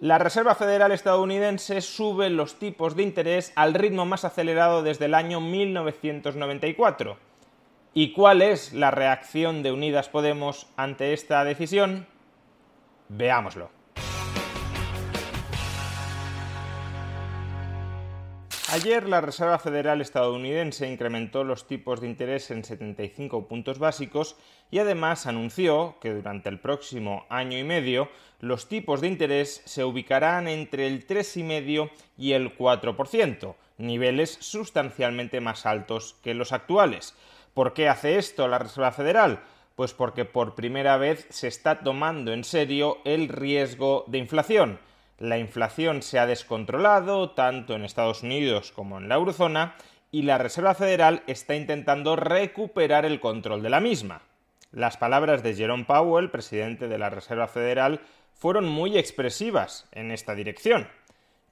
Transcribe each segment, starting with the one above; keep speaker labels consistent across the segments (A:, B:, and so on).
A: La Reserva Federal estadounidense sube los tipos de interés al ritmo más acelerado desde el año 1994. ¿Y cuál es la reacción de Unidas Podemos ante esta decisión? Veámoslo. Ayer la Reserva Federal estadounidense incrementó los tipos de interés en 75 puntos básicos y además anunció que durante el próximo año y medio los tipos de interés se ubicarán entre el 3,5 y el 4%, niveles sustancialmente más altos que los actuales. ¿Por qué hace esto la Reserva Federal? Pues porque por primera vez se está tomando en serio el riesgo de inflación la inflación se ha descontrolado tanto en Estados Unidos como en la eurozona y la Reserva Federal está intentando recuperar el control de la misma. Las palabras de Jerome Powell, presidente de la Reserva Federal, fueron muy expresivas en esta dirección.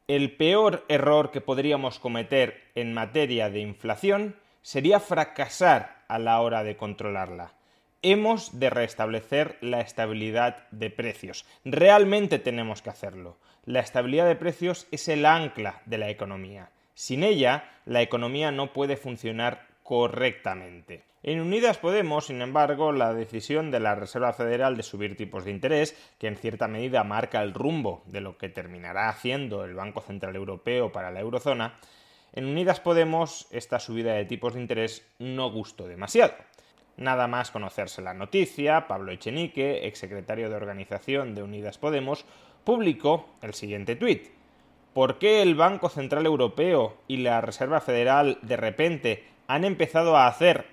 A: El peor error que podríamos cometer en materia de inflación sería fracasar a la hora de controlarla. Hemos de restablecer la estabilidad de precios. Realmente tenemos que hacerlo la estabilidad de precios es el ancla de la economía. Sin ella, la economía no puede funcionar correctamente. En Unidas Podemos, sin embargo, la decisión de la Reserva Federal de subir tipos de interés, que en cierta medida marca el rumbo de lo que terminará haciendo el Banco Central Europeo para la eurozona, en Unidas Podemos esta subida de tipos de interés no gustó demasiado. Nada más conocerse la noticia, Pablo Echenique, exsecretario de organización de Unidas Podemos, publicó el siguiente tuit. ¿Por qué el Banco Central Europeo y la Reserva Federal de repente han empezado a hacer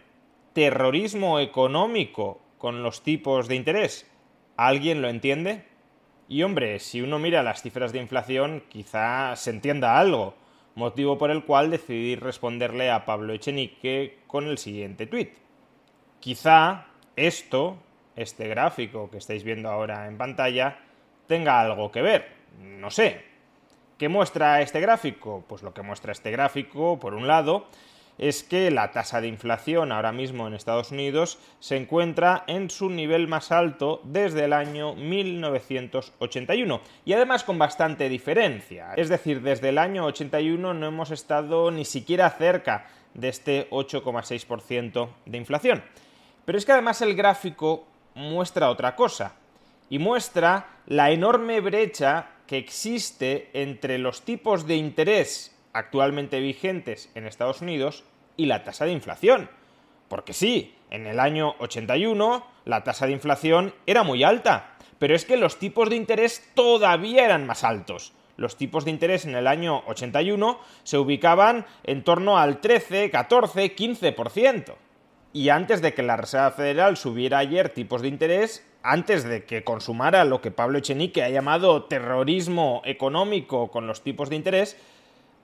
A: terrorismo económico con los tipos de interés? ¿Alguien lo entiende? Y hombre, si uno mira las cifras de inflación, quizá se entienda algo, motivo por el cual decidí responderle a Pablo Echenique con el siguiente tuit. Quizá esto, este gráfico que estáis viendo ahora en pantalla, tenga algo que ver. No sé. ¿Qué muestra este gráfico? Pues lo que muestra este gráfico, por un lado, es que la tasa de inflación ahora mismo en Estados Unidos se encuentra en su nivel más alto desde el año 1981 y además con bastante diferencia. Es decir, desde el año 81 no hemos estado ni siquiera cerca de este 8,6% de inflación. Pero es que además el gráfico muestra otra cosa y muestra la enorme brecha que existe entre los tipos de interés actualmente vigentes en Estados Unidos y la tasa de inflación. Porque sí, en el año 81 la tasa de inflación era muy alta, pero es que los tipos de interés todavía eran más altos. Los tipos de interés en el año 81 se ubicaban en torno al 13, 14, 15%. Y antes de que la Reserva Federal subiera ayer tipos de interés, antes de que consumara lo que Pablo Echenique ha llamado terrorismo económico con los tipos de interés,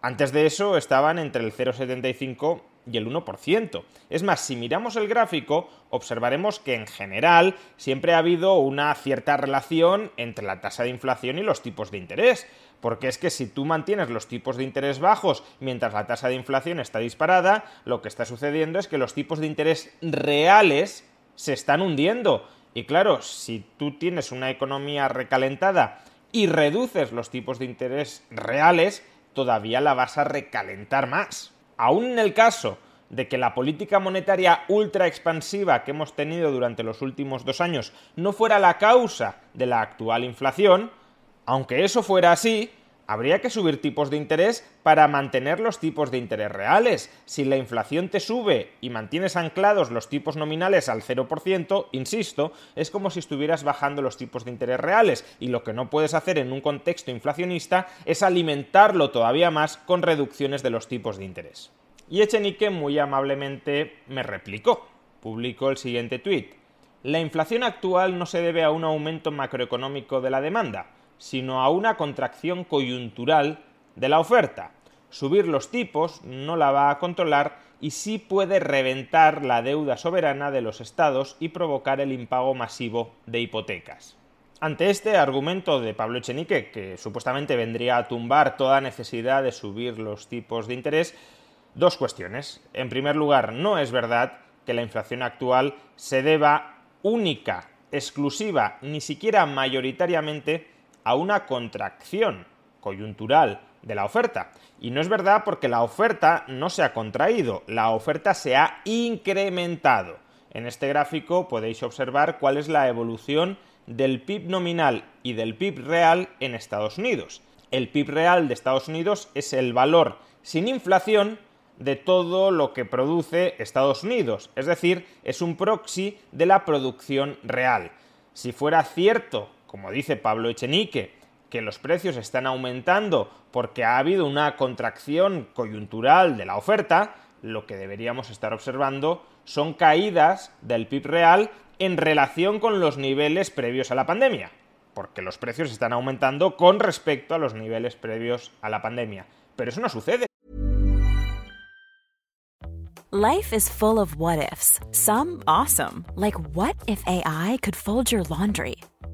A: antes de eso estaban entre el 0,75 y el 1%. Es más, si miramos el gráfico, observaremos que en general siempre ha habido una cierta relación entre la tasa de inflación y los tipos de interés. Porque es que si tú mantienes los tipos de interés bajos mientras la tasa de inflación está disparada, lo que está sucediendo es que los tipos de interés reales se están hundiendo y claro, si tú tienes una economía recalentada y reduces los tipos de interés reales, todavía la vas a recalentar más. Aún en el caso de que la política monetaria ultra expansiva que hemos tenido durante los últimos dos años no fuera la causa de la actual inflación, aunque eso fuera así, habría que subir tipos de interés para mantener los tipos de interés reales. Si la inflación te sube y mantienes anclados los tipos nominales al 0%, insisto, es como si estuvieras bajando los tipos de interés reales y lo que no puedes hacer en un contexto inflacionista es alimentarlo todavía más con reducciones de los tipos de interés. Y Echenique muy amablemente me replicó. Publicó el siguiente tuit. la inflación actual no se debe a un aumento macroeconómico de la demanda, sino a una contracción coyuntural de la oferta. Subir los tipos no la va a controlar y sí puede reventar la deuda soberana de los estados y provocar el impago masivo de hipotecas. Ante este argumento de Pablo Echenique, que supuestamente vendría a tumbar toda necesidad de subir los tipos de interés, dos cuestiones. En primer lugar, no es verdad que la inflación actual se deba única, exclusiva, ni siquiera mayoritariamente a una contracción coyuntural de la oferta. Y no es verdad porque la oferta no se ha contraído, la oferta se ha incrementado. En este gráfico podéis observar cuál es la evolución del PIB nominal y del PIB real en Estados Unidos. El PIB real de Estados Unidos es el valor sin inflación de todo lo que produce Estados Unidos, es decir, es un proxy de la producción real. Si fuera cierto, como dice Pablo Echenique, que los precios están aumentando porque ha habido una contracción coyuntural de la oferta, lo que deberíamos estar observando son caídas del PIB real en relación con los niveles previos a la pandemia, porque los precios están aumentando con respecto a los niveles previos a la pandemia. Pero eso no sucede.
B: Life is full of what ifs. Some awesome, like what if AI could fold your laundry?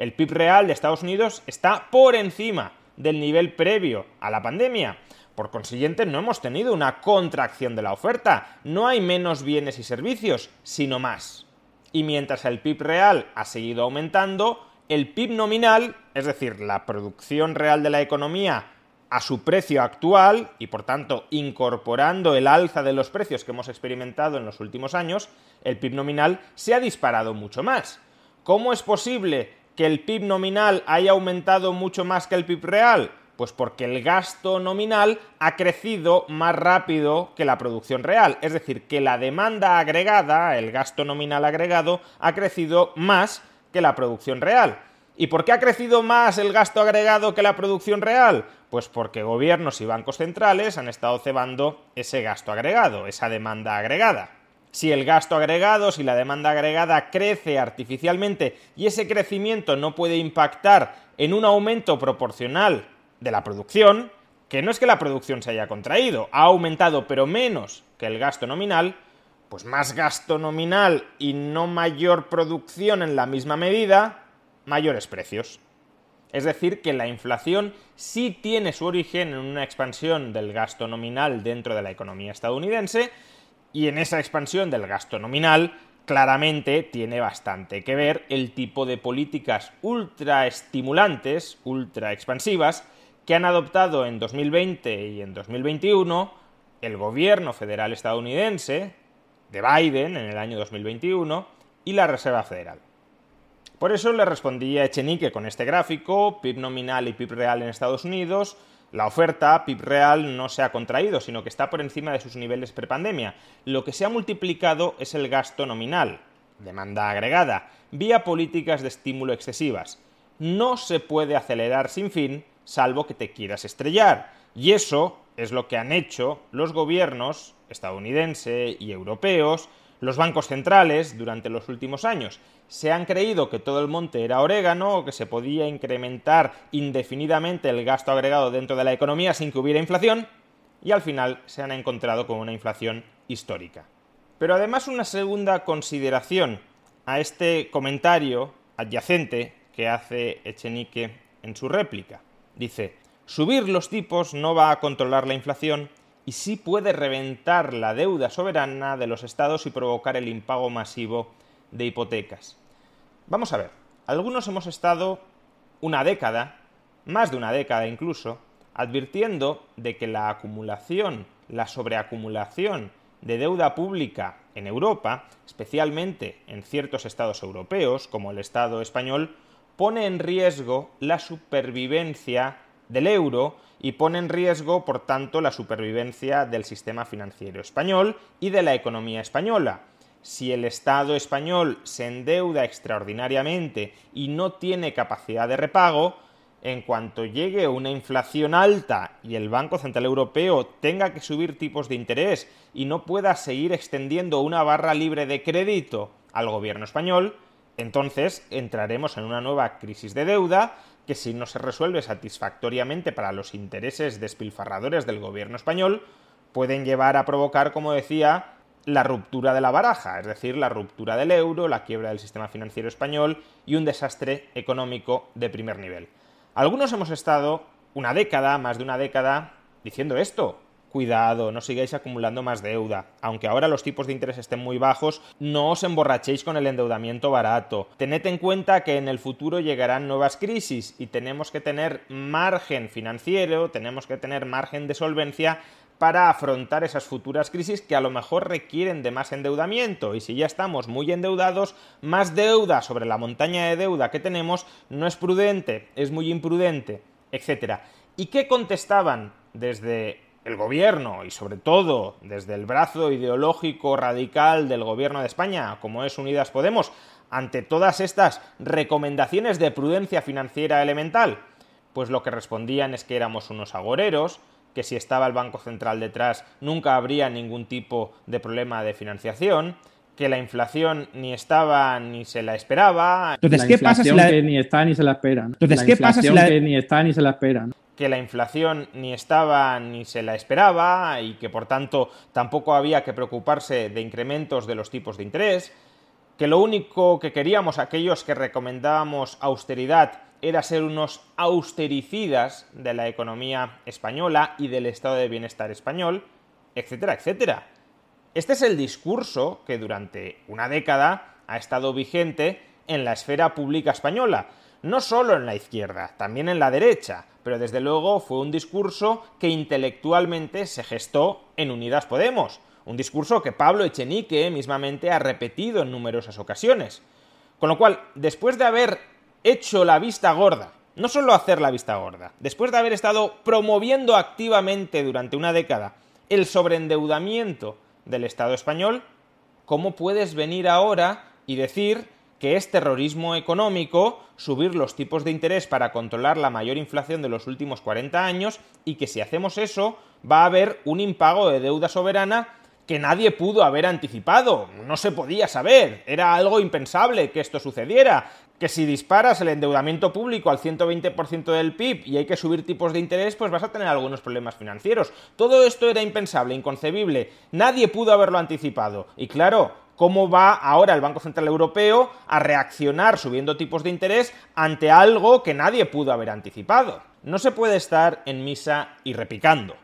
A: El PIB real de Estados Unidos está por encima del nivel previo a la pandemia. Por consiguiente, no hemos tenido una contracción de la oferta. No hay menos bienes y servicios, sino más. Y mientras el PIB real ha seguido aumentando, el PIB nominal, es decir, la producción real de la economía a su precio actual y por tanto incorporando el alza de los precios que hemos experimentado en los últimos años, el PIB nominal se ha disparado mucho más. ¿Cómo es posible que el PIB nominal haya aumentado mucho más que el PIB real? Pues porque el gasto nominal ha crecido más rápido que la producción real. Es decir, que la demanda agregada, el gasto nominal agregado, ha crecido más que la producción real. ¿Y por qué ha crecido más el gasto agregado que la producción real? Pues porque gobiernos y bancos centrales han estado cebando ese gasto agregado, esa demanda agregada. Si el gasto agregado, si la demanda agregada crece artificialmente y ese crecimiento no puede impactar en un aumento proporcional de la producción, que no es que la producción se haya contraído, ha aumentado pero menos que el gasto nominal, pues más gasto nominal y no mayor producción en la misma medida, mayores precios. Es decir, que la inflación sí tiene su origen en una expansión del gasto nominal dentro de la economía estadounidense y en esa expansión del gasto nominal claramente tiene bastante que ver el tipo de políticas ultra estimulantes, ultra expansivas, que han adoptado en 2020 y en 2021 el gobierno federal estadounidense, de Biden en el año 2021, y la Reserva Federal. Por eso le respondí a Echenique con este gráfico, PIB nominal y PIB real en Estados Unidos, la oferta PIB real no se ha contraído, sino que está por encima de sus niveles prepandemia. Lo que se ha multiplicado es el gasto nominal, demanda agregada, vía políticas de estímulo excesivas. no se puede acelerar sin fin, salvo que te quieras estrellar. Y eso es lo que han hecho los gobiernos estadounidense y europeos, los bancos centrales durante los últimos años. Se han creído que todo el monte era orégano o que se podía incrementar indefinidamente el gasto agregado dentro de la economía sin que hubiera inflación y al final se han encontrado con una inflación histórica. Pero además una segunda consideración a este comentario adyacente que hace Echenique en su réplica. Dice, subir los tipos no va a controlar la inflación y sí puede reventar la deuda soberana de los estados y provocar el impago masivo de hipotecas. Vamos a ver, algunos hemos estado una década, más de una década incluso, advirtiendo de que la acumulación, la sobreacumulación de deuda pública en Europa, especialmente en ciertos estados europeos, como el Estado español, pone en riesgo la supervivencia del euro y pone en riesgo, por tanto, la supervivencia del sistema financiero español y de la economía española. Si el Estado español se endeuda extraordinariamente y no tiene capacidad de repago, en cuanto llegue una inflación alta y el Banco Central Europeo tenga que subir tipos de interés y no pueda seguir extendiendo una barra libre de crédito al gobierno español, entonces entraremos en una nueva crisis de deuda que si no se resuelve satisfactoriamente para los intereses despilfarradores del gobierno español, pueden llevar a provocar, como decía, la ruptura de la baraja, es decir, la ruptura del euro, la quiebra del sistema financiero español y un desastre económico de primer nivel. Algunos hemos estado una década, más de una década, diciendo esto, cuidado, no sigáis acumulando más deuda. Aunque ahora los tipos de interés estén muy bajos, no os emborrachéis con el endeudamiento barato. Tened en cuenta que en el futuro llegarán nuevas crisis y tenemos que tener margen financiero, tenemos que tener margen de solvencia para afrontar esas futuras crisis que a lo mejor requieren de más endeudamiento y si ya estamos muy endeudados, más deuda sobre la montaña de deuda que tenemos no es prudente, es muy imprudente, etc. ¿Y qué contestaban desde el gobierno y sobre todo desde el brazo ideológico radical del gobierno de España, como es Unidas Podemos, ante todas estas recomendaciones de prudencia financiera elemental? Pues lo que respondían es que éramos unos agoreros, que si estaba el Banco Central detrás nunca habría ningún tipo de problema de financiación, que la inflación ni estaba ni se la esperaba.
C: Entonces, ¿qué pasa si la... que ni está ni se la esperan? Entonces, ¿qué pasa si la... que ni está ni se la esperan?
A: Que la inflación ni estaba ni se la esperaba y que por tanto tampoco había que preocuparse de incrementos de los tipos de interés, que lo único que queríamos aquellos que recomendábamos austeridad era ser unos austericidas de la economía española y del estado de bienestar español, etcétera, etcétera. Este es el discurso que durante una década ha estado vigente en la esfera pública española, no solo en la izquierda, también en la derecha, pero desde luego fue un discurso que intelectualmente se gestó en Unidas Podemos, un discurso que Pablo Echenique mismamente ha repetido en numerosas ocasiones. Con lo cual, después de haber hecho la vista gorda, no solo hacer la vista gorda, después de haber estado promoviendo activamente durante una década el sobreendeudamiento del Estado español, ¿cómo puedes venir ahora y decir que es terrorismo económico subir los tipos de interés para controlar la mayor inflación de los últimos 40 años y que si hacemos eso va a haber un impago de deuda soberana que nadie pudo haber anticipado, no se podía saber, era algo impensable que esto sucediera, que si disparas el endeudamiento público al 120% del PIB y hay que subir tipos de interés, pues vas a tener algunos problemas financieros. Todo esto era impensable, inconcebible, nadie pudo haberlo anticipado. Y claro, cómo va ahora el Banco Central Europeo a reaccionar subiendo tipos de interés ante algo que nadie pudo haber anticipado. No se puede estar en misa y repicando.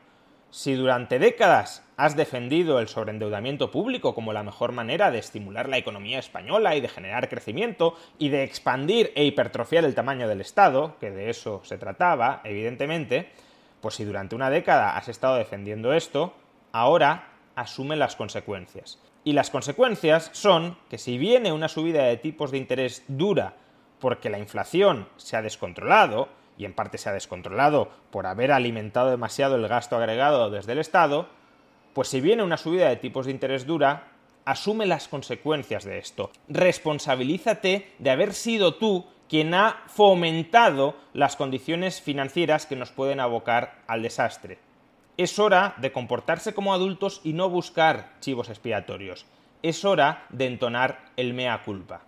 A: Si durante décadas has defendido el sobreendeudamiento público como la mejor manera de estimular la economía española y de generar crecimiento y de expandir e hipertrofiar el tamaño del Estado, que de eso se trataba, evidentemente, pues si durante una década has estado defendiendo esto, ahora asume las consecuencias. Y las consecuencias son que si viene una subida de tipos de interés dura porque la inflación se ha descontrolado, y en parte se ha descontrolado por haber alimentado demasiado el gasto agregado desde el Estado, pues si viene una subida de tipos de interés dura, asume las consecuencias de esto. Responsabilízate de haber sido tú quien ha fomentado las condiciones financieras que nos pueden abocar al desastre. Es hora de comportarse como adultos y no buscar chivos expiatorios. Es hora de entonar el mea culpa.